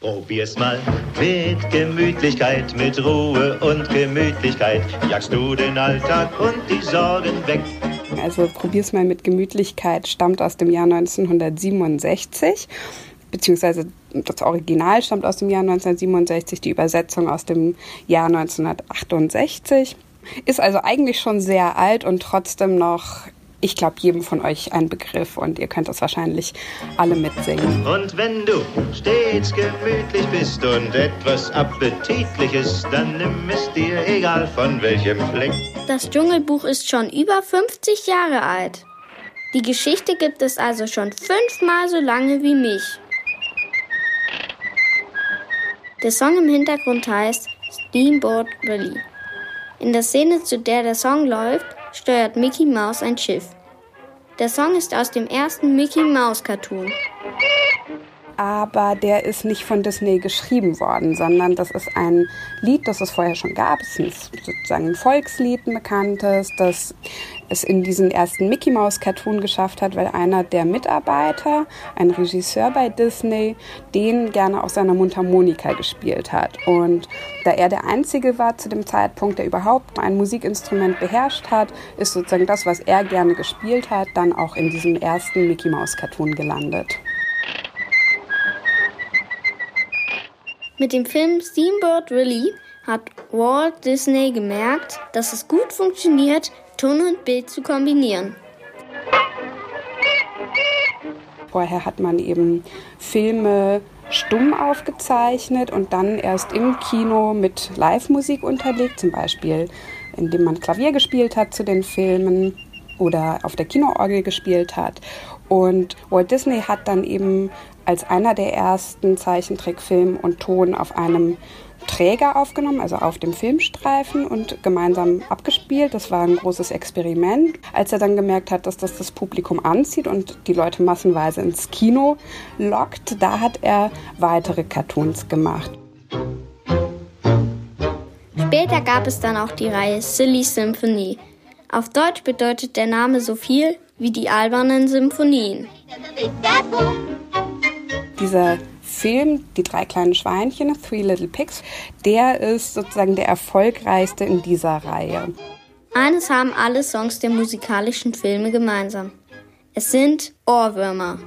Probier's mal mit Gemütlichkeit, mit Ruhe und Gemütlichkeit. Jagst du den Alltag und die Sorgen weg. Also probier's mal mit Gemütlichkeit stammt aus dem Jahr 1967 beziehungsweise das Original stammt aus dem Jahr 1967, die Übersetzung aus dem Jahr 1968. Ist also eigentlich schon sehr alt und trotzdem noch ich glaube, jedem von euch ein Begriff und ihr könnt das wahrscheinlich alle mitsingen. Und wenn du stets gemütlich bist und etwas Appetitliches, dann nimm es dir, egal von welchem Fleck. Das Dschungelbuch ist schon über 50 Jahre alt. Die Geschichte gibt es also schon fünfmal so lange wie mich. Der Song im Hintergrund heißt Steamboat Rally. In der Szene, zu der der Song läuft, steuert Mickey Mouse ein Schiff. Der Song ist aus dem ersten Mickey Mouse Cartoon. Aber der ist nicht von Disney geschrieben worden, sondern das ist ein Lied, das es vorher schon gab. Es ist sozusagen ein Volkslied, ein bekanntes, das es in diesen ersten Mickey Mouse Cartoon geschafft hat, weil einer der Mitarbeiter, ein Regisseur bei Disney, den gerne auf seiner Mundharmonika gespielt hat. Und da er der Einzige war zu dem Zeitpunkt, der überhaupt ein Musikinstrument beherrscht hat, ist sozusagen das, was er gerne gespielt hat, dann auch in diesem ersten Mickey Mouse Cartoon gelandet. Mit dem Film Steamboat Willie hat Walt Disney gemerkt, dass es gut funktioniert, Ton und Bild zu kombinieren. Vorher hat man eben Filme stumm aufgezeichnet und dann erst im Kino mit Live-Musik unterlegt, zum Beispiel indem man Klavier gespielt hat zu den Filmen oder auf der Kinoorgel gespielt hat. Und Walt Disney hat dann eben als einer der ersten Zeichentrickfilm und Ton auf einem Träger aufgenommen, also auf dem Filmstreifen und gemeinsam abgespielt. Das war ein großes Experiment. Als er dann gemerkt hat, dass das das Publikum anzieht und die Leute massenweise ins Kino lockt, da hat er weitere Cartoons gemacht. Später gab es dann auch die Reihe Silly Symphony. Auf Deutsch bedeutet der Name so viel wie die albernen Symphonien. Dieser Film, Die drei kleinen Schweinchen, Three Little Pigs, der ist sozusagen der erfolgreichste in dieser Reihe. Eines haben alle Songs der musikalischen Filme gemeinsam. Es sind Ohrwürmer.